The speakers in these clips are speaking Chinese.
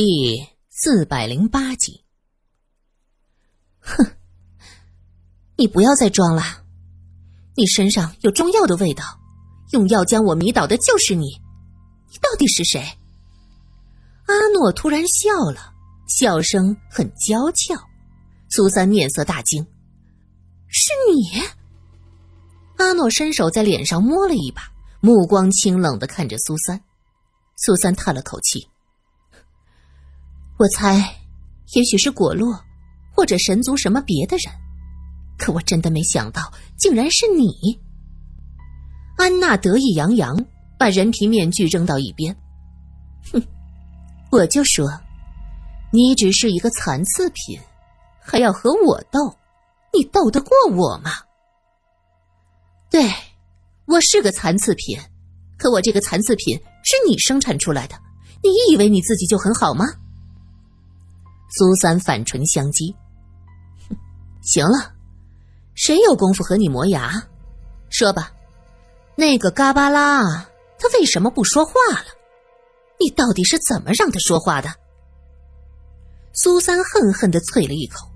第四百零八集。哼，你不要再装了，你身上有中药的味道，用药将我迷倒的就是你，你到底是谁？阿诺突然笑了，笑声很娇俏。苏三面色大惊：“是你？”阿诺伸手在脸上摸了一把，目光清冷的看着苏三。苏三叹了口气。我猜，也许是果洛，或者神族什么别的人，可我真的没想到，竟然是你。安娜得意洋洋，把人皮面具扔到一边。哼，我就说，你只是一个残次品，还要和我斗，你斗得过我吗？对，我是个残次品，可我这个残次品是你生产出来的，你以为你自己就很好吗？苏三反唇相讥：“行了，谁有功夫和你磨牙？说吧，那个嘎巴拉他为什么不说话了？你到底是怎么让他说话的？”苏三恨恨的啐了一口：“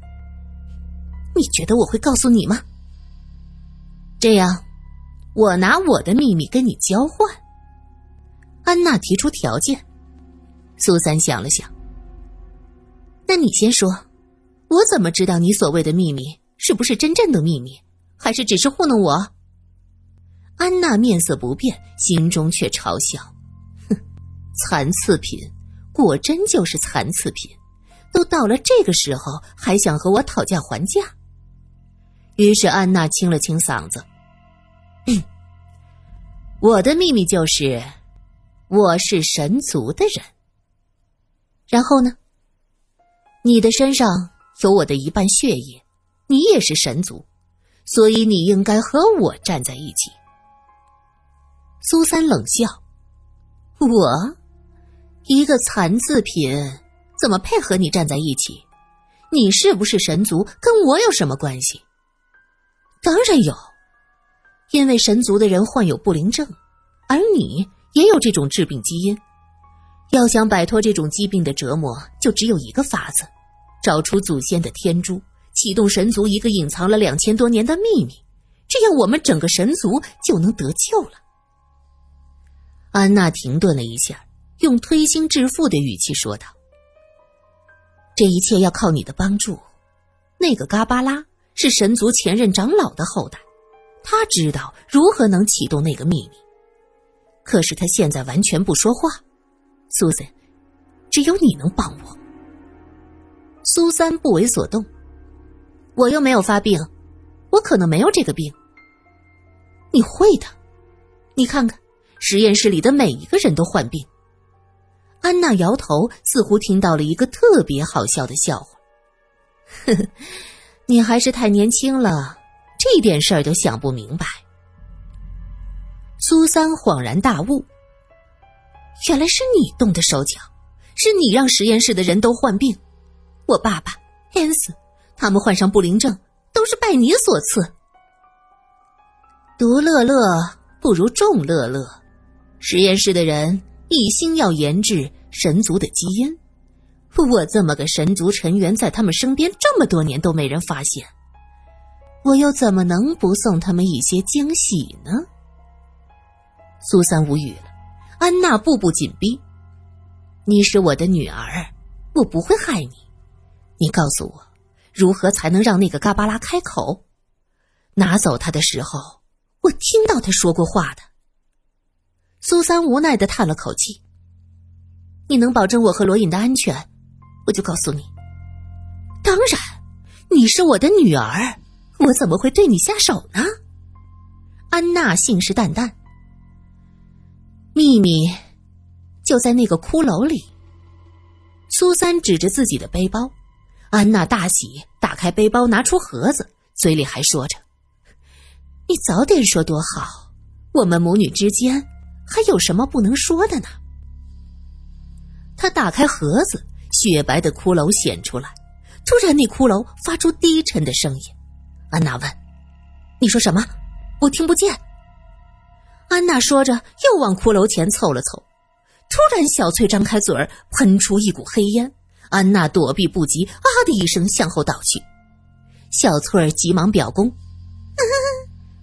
你觉得我会告诉你吗？这样，我拿我的秘密跟你交换。”安娜提出条件，苏三想了想。那你先说，我怎么知道你所谓的秘密是不是真正的秘密，还是只是糊弄我？安娜面色不变，心中却嘲笑：“哼，残次品，果真就是残次品，都到了这个时候还想和我讨价还价。”于是安娜清了清嗓子：“我的秘密就是，我是神族的人。然后呢？”你的身上有我的一半血液，你也是神族，所以你应该和我站在一起。苏三冷笑：“我一个残次品，怎么配和你站在一起？你是不是神族，跟我有什么关系？当然有，因为神族的人患有不灵症，而你也有这种致病基因。要想摆脱这种疾病的折磨，就只有一个法子。”找出祖先的天珠，启动神族一个隐藏了两千多年的秘密，这样我们整个神族就能得救了。安娜停顿了一下，用推心置腹的语气说道：“这一切要靠你的帮助。那个嘎巴拉是神族前任长老的后代，他知道如何能启动那个秘密。可是他现在完全不说话。苏森，只有你能帮我。”苏三不为所动，我又没有发病，我可能没有这个病。你会的，你看看，实验室里的每一个人都患病。安娜摇头，似乎听到了一个特别好笑的笑话。呵呵，你还是太年轻了，这点事儿都想不明白。苏三恍然大悟，原来是你动的手脚，是你让实验室的人都患病。我爸爸、恩斯，他们患上不灵症，都是拜你所赐。独乐乐不如众乐乐，实验室的人一心要研制神族的基因。我这么个神族成员，在他们身边这么多年都没人发现，我又怎么能不送他们一些惊喜呢？苏三无语了，安娜步步紧逼：“你是我的女儿，我不会害你。”你告诉我，如何才能让那个嘎巴拉开口？拿走他的时候，我听到他说过话的。苏三无奈的叹了口气。你能保证我和罗隐的安全，我就告诉你。当然，你是我的女儿，我怎么会对你下手呢？安娜信誓旦旦。秘密就在那个骷髅里。苏三指着自己的背包。安娜大喜，打开背包，拿出盒子，嘴里还说着：“你早点说多好，我们母女之间还有什么不能说的呢？”他打开盒子，雪白的骷髅显出来。突然，那骷髅发出低沉的声音。安娜问：“你说什么？我听不见。”安娜说着，又往骷髅前凑了凑。突然，小翠张开嘴儿，喷出一股黑烟。安娜躲避不及，啊的一声向后倒去。小翠儿急忙表功：“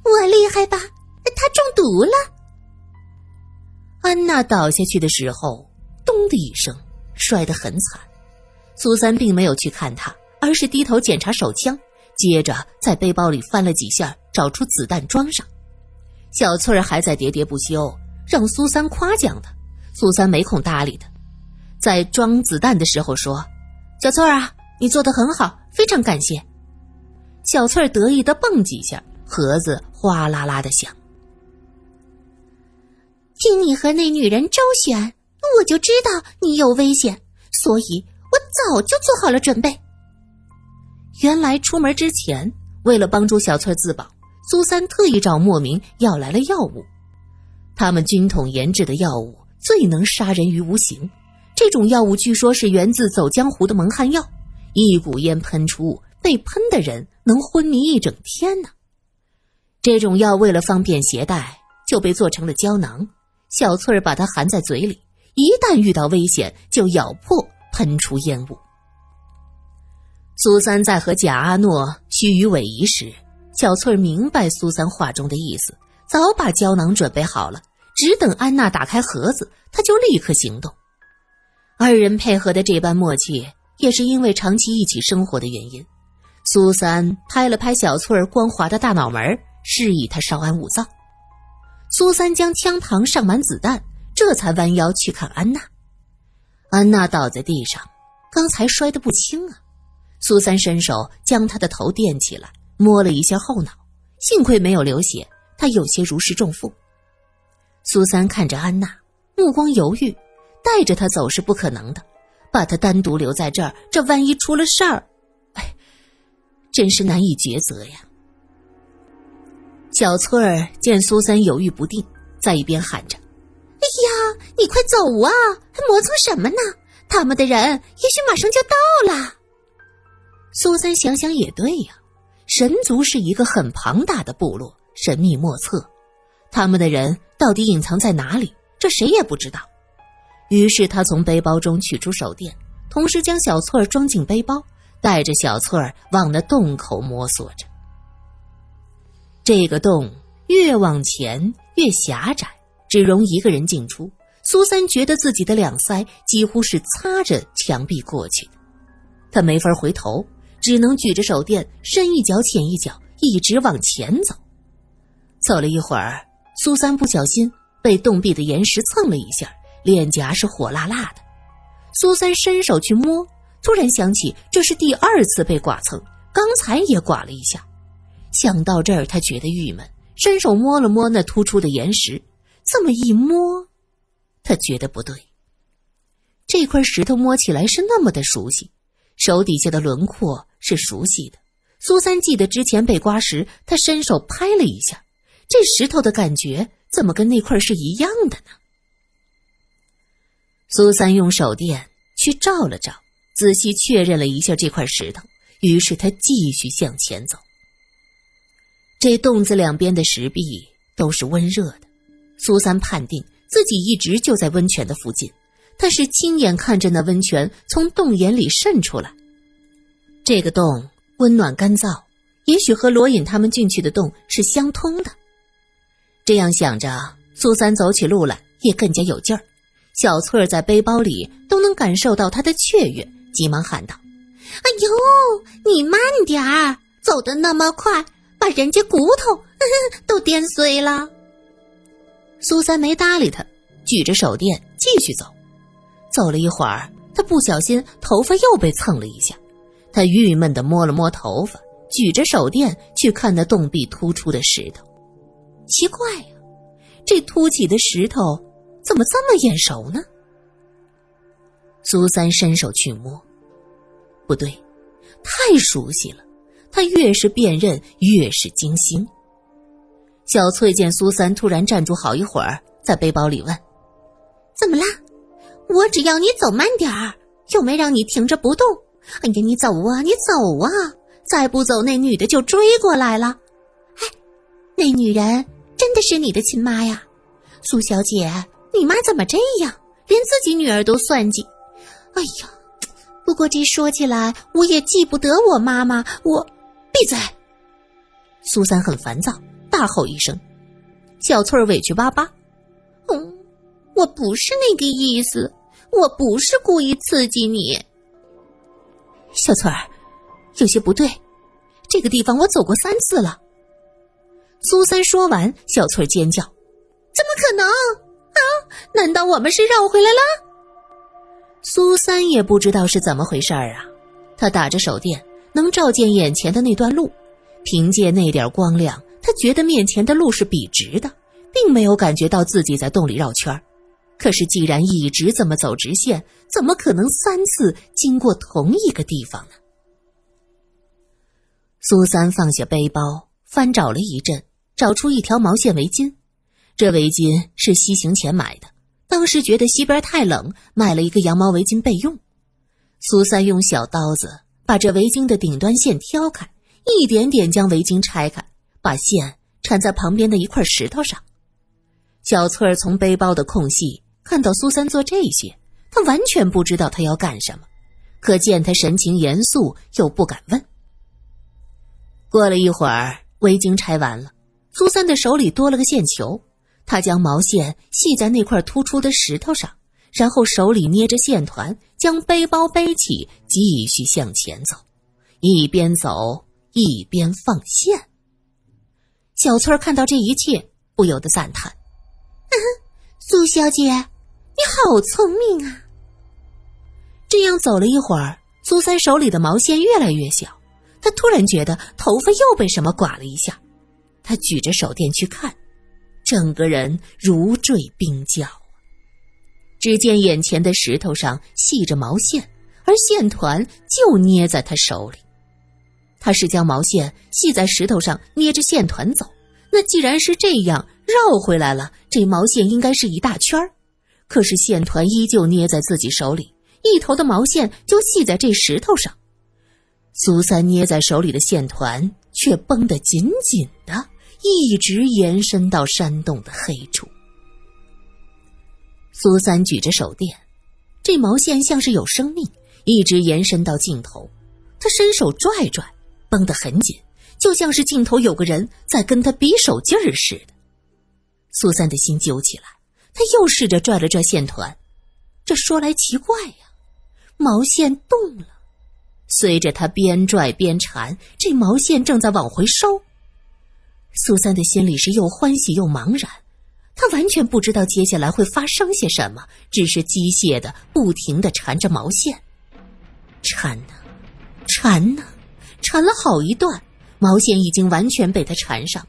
我厉害吧？她中毒了。”安娜倒下去的时候，咚的一声，摔得很惨。苏三并没有去看她，而是低头检查手枪，接着在背包里翻了几下，找出子弹装上。小翠儿还在喋喋不休，让苏三夸奖她。苏三没空搭理他，在装子弹的时候说：“小翠儿啊，你做的很好，非常感谢。”小翠儿得意的蹦几下，盒子哗啦啦的响。听你和那女人周旋，我就知道你有危险，所以我早就做好了准备。原来出门之前，为了帮助小翠自保，苏三特意找莫名要来了药物，他们军统研制的药物。最能杀人于无形，这种药物据说是源自走江湖的蒙汗药，一股烟喷出，被喷的人能昏迷一整天呢。这种药为了方便携带，就被做成了胶囊。小翠儿把它含在嘴里，一旦遇到危险，就咬破，喷出烟雾。苏三在和贾阿诺虚与委蛇时，小翠明白苏三话中的意思，早把胶囊准备好了。只等安娜打开盒子，他就立刻行动。二人配合的这般默契，也是因为长期一起生活的原因。苏三拍了拍小翠光滑的大脑门，示意她稍安勿躁。苏三将枪膛上满子弹，这才弯腰去看安娜。安娜倒在地上，刚才摔得不轻啊。苏三伸手将她的头垫起来，摸了一下后脑，幸亏没有流血，他有些如释重负。苏三看着安娜，目光犹豫，带着她走是不可能的，把她单独留在这儿，这万一出了事儿，哎，真是难以抉择呀。小翠儿见苏三犹豫不定，在一边喊着：“哎呀，你快走啊！还磨蹭什么呢？他们的人也许马上就到了。”苏三想想也对呀，神族是一个很庞大的部落，神秘莫测。他们的人到底隐藏在哪里？这谁也不知道。于是他从背包中取出手电，同时将小翠儿装进背包，带着小翠儿往那洞口摸索着。这个洞越往前越狭窄，只容一个人进出。苏三觉得自己的两腮几乎是擦着墙壁过去的，他没法回头，只能举着手电，深一脚浅一脚，一直往前走。走了一会儿。苏三不小心被洞壁的岩石蹭了一下，脸颊是火辣辣的。苏三伸手去摸，突然想起这是第二次被剐蹭，刚才也剐了一下。想到这儿，他觉得郁闷，伸手摸了摸那突出的岩石。这么一摸，他觉得不对。这块石头摸起来是那么的熟悉，手底下的轮廓是熟悉的。苏三记得之前被刮时，他伸手拍了一下。这石头的感觉怎么跟那块是一样的呢？苏三用手电去照了照，仔细确认了一下这块石头，于是他继续向前走。这洞子两边的石壁都是温热的，苏三判定自己一直就在温泉的附近，他是亲眼看着那温泉从洞眼里渗出来。这个洞温暖干燥，也许和罗隐他们进去的洞是相通的。这样想着，苏三走起路来也更加有劲儿。小翠儿在背包里都能感受到他的雀跃，急忙喊道：“哎呦，你慢点儿，走的那么快，把人家骨头 都颠碎了。”苏三没搭理他，举着手电继续走。走了一会儿，他不小心头发又被蹭了一下，他郁闷地摸了摸头发，举着手电去看那洞壁突出的石头。奇怪呀，这凸起的石头怎么这么眼熟呢？苏三伸手去摸，不对，太熟悉了。他越是辨认，越是惊心。小翠见苏三突然站住好一会儿，在背包里问：“怎么啦？我只要你走慢点儿，又没让你停着不动。哎呀，你走啊，你走啊！再不走，那女的就追过来了。哎，那女人。”真的是你的亲妈呀，苏小姐，你妈怎么这样？连自己女儿都算计。哎呀，不过这说起来，我也记不得我妈妈。我闭嘴！苏三很烦躁，大吼一声。小翠儿委屈巴巴：“嗯，我不是那个意思，我不是故意刺激你。”小翠儿，有些不对，这个地方我走过三次了。苏三说完，小翠儿尖叫：“怎么可能啊？难道我们是绕回来了？”苏三也不知道是怎么回事儿啊，他打着手电，能照见眼前的那段路，凭借那点光亮。他觉得面前的路是笔直的，并没有感觉到自己在洞里绕圈可是既然一直这么走直线，怎么可能三次经过同一个地方呢？苏三放下背包，翻找了一阵，找出一条毛线围巾。这围巾是西行前买的，当时觉得西边太冷，买了一个羊毛围巾备用。苏三用小刀子把这围巾的顶端线挑开，一点点将围巾拆开。把线缠在旁边的一块石头上，小翠儿从背包的空隙看到苏三做这些，他完全不知道他要干什么，可见他神情严肃，又不敢问。过了一会儿，围巾拆完了，苏三的手里多了个线球，他将毛线系在那块突出的石头上，然后手里捏着线团，将背包背起，继续向前走，一边走一边放线。小翠看到这一切，不由得赞叹：“ 苏小姐，你好聪明啊！”这样走了一会儿，苏三手里的毛线越来越小，他突然觉得头发又被什么刮了一下。他举着手电去看，整个人如坠冰窖。只见眼前的石头上系着毛线，而线团就捏在他手里。他是将毛线系在石头上，捏着线团走。那既然是这样，绕回来了，这毛线应该是一大圈儿。可是线团依旧捏在自己手里，一头的毛线就系在这石头上。苏三捏在手里的线团却绷得紧紧的，一直延伸到山洞的黑处。苏三举着手电，这毛线像是有生命，一直延伸到尽头。他伸手拽拽，绷得很紧，就像是尽头有个人在跟他比手劲儿似的。苏三的心揪起来，他又试着拽了拽线团。这说来奇怪呀，毛线动了，随着他边拽边缠，这毛线正在往回收。苏三的心里是又欢喜又茫然，他完全不知道接下来会发生些什么，只是机械的不停的缠着毛线，缠呢，缠呢，缠了好一段，毛线已经完全被他缠上。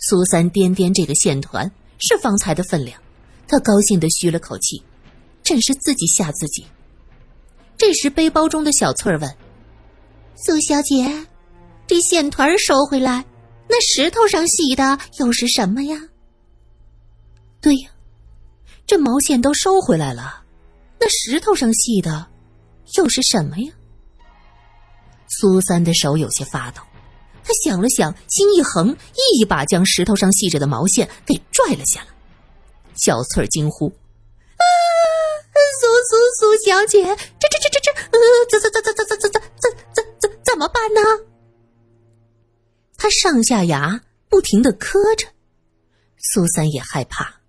苏三掂掂这个线团，是方才的分量，他高兴的吁了口气，真是自己吓自己。这时，背包中的小翠儿问：“苏小姐，这线团收回来，那石头上系的又是什么呀？”“对呀，这毛线都收回来了，那石头上系的又是什么呀？”苏三的手有些发抖。他想了想，心一横，一把将石头上系着的毛线给拽了下来。小翠儿惊呼：“啊，苏苏苏小姐，这这这这这，呃，怎怎怎怎怎怎怎怎怎怎怎么办呢？”他上下牙不停的磕着。苏三也害怕，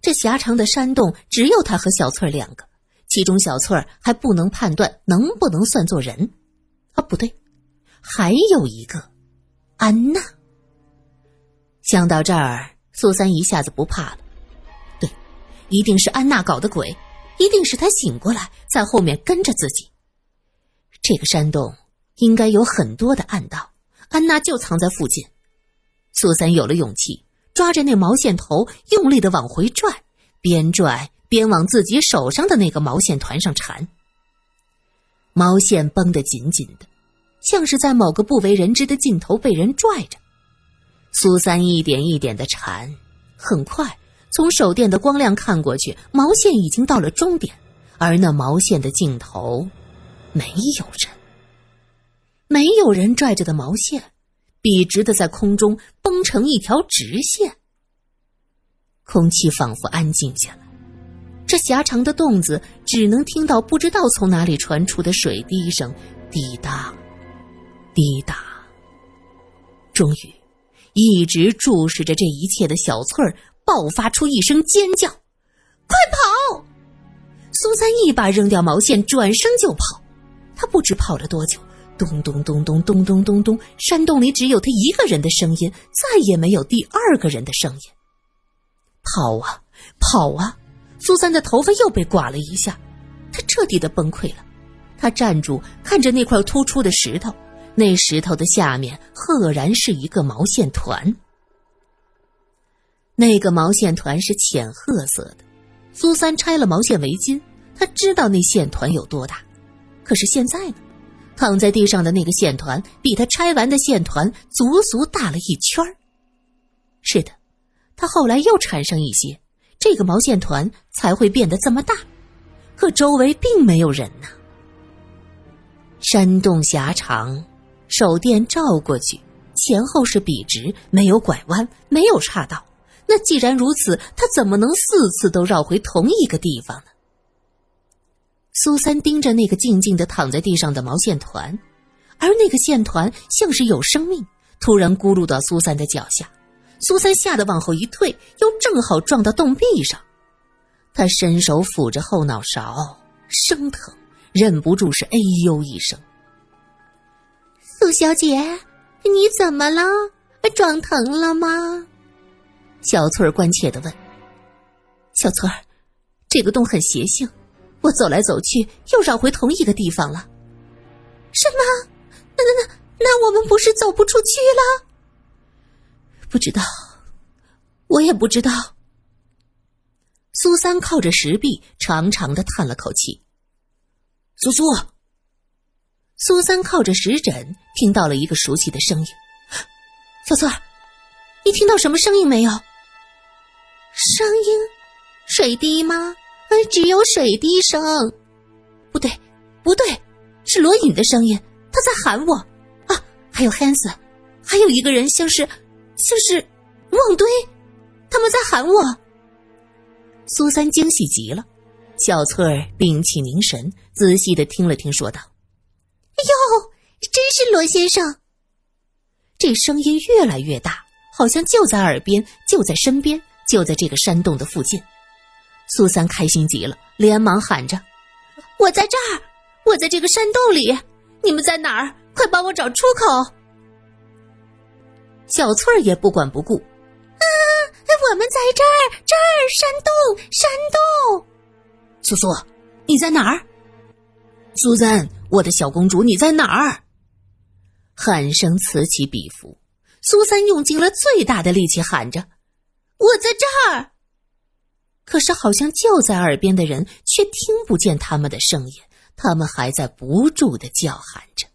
这狭长的山洞只有他和小翠儿两个，其中小翠儿还不能判断能不能算作人。啊，不对，还有一个。安娜想到这儿，苏三一下子不怕了。一定是安娜搞的鬼，一定是她醒过来，在后面跟着自己。这个山洞应该有很多的暗道，安娜就藏在附近。苏三有了勇气，抓着那毛线头，用力的往回拽，边拽边往自己手上的那个毛线团上缠。毛线绷得紧紧的。像是在某个不为人知的尽头被人拽着，苏三一点一点的缠，很快从手电的光亮看过去，毛线已经到了终点，而那毛线的尽头，没有人，没有人拽着的毛线，笔直的在空中绷成一条直线。空气仿佛安静下来，这狭长的洞子只能听到不知道从哪里传出的水滴声，滴答，滴答。终于，一直注视着这一切的小翠儿爆发出一声尖叫：“快跑！”苏三一把扔掉毛线，转身就跑。他不知跑了多久，咚咚咚咚咚咚咚咚，山洞里只有他一个人的声音，再也没有第二个人的声音。跑啊，跑啊！苏三的头发又被刮了一下，他彻底的崩溃了。他站住，看着那块突出的石头，那石头的下面赫然是一个毛线团。那个毛线团是浅褐色的。苏三拆了毛线围巾，他知道那线团有多大。可是现在呢，躺在地上的那个线团比他拆完的线团足足大了一圈是的，他后来又缠上一些。这个毛线团才会变得这么大，可周围并没有人呢。山洞狭长，手电照过去，前后是笔直，没有拐弯，没有岔道。那既然如此，他怎么能四次都绕回同一个地方呢？苏三盯着那个静静的躺在地上的毛线团，而那个线团像是有生命，突然咕噜到苏三的脚下。苏三吓得往后一退，又正好撞到洞壁上。他伸手抚着后脑勺，生疼，忍不住是哎呦一声。苏小姐，你怎么了？撞疼了吗？小翠儿关切的问。小翠儿，这个洞很邪性，我走来走去又绕回同一个地方了。什么？那那那那我们不是走不出去了？不知道，我也不知道。苏三靠着石壁，长长的叹了口气。苏苏，苏三靠着石枕，听到了一个熟悉的声音。小翠儿，你听到什么声音没有？声音，水滴吗？只有水滴声。不对，不对，是罗隐的声音，他在喊我。啊，还有 Hans，还有一个人，像是。像是旺堆，他们在喊我。苏三惊喜极了，小翠儿屏气凝神，仔细的听了听，说道：“哟，真是罗先生。”这声音越来越大，好像就在耳边，就在身边，就在这个山洞的附近。苏三开心极了，连忙喊着：“我在这儿，我在这个山洞里，你们在哪儿？快帮我找出口！”小翠儿也不管不顾，啊！我们在这儿，这儿山洞，山洞。苏苏，你在哪儿？苏三，我的小公主，你在哪儿？喊声此起彼伏，苏三用尽了最大的力气喊着：“我在这儿。”可是，好像就在耳边的人却听不见他们的声音，他们还在不住的叫喊着。